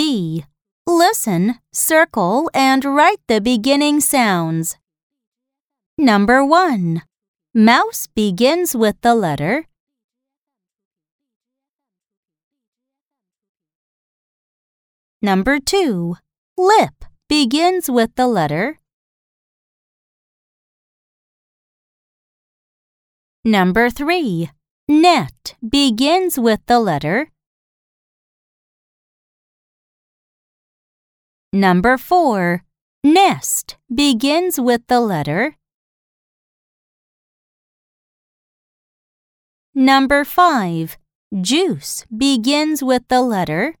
B. Listen, circle, and write the beginning sounds. Number 1. Mouse begins with the letter Number 2. Lip begins with the letter Number 3. Net begins with the letter Number 4. Nest begins with the letter Number 5. Juice begins with the letter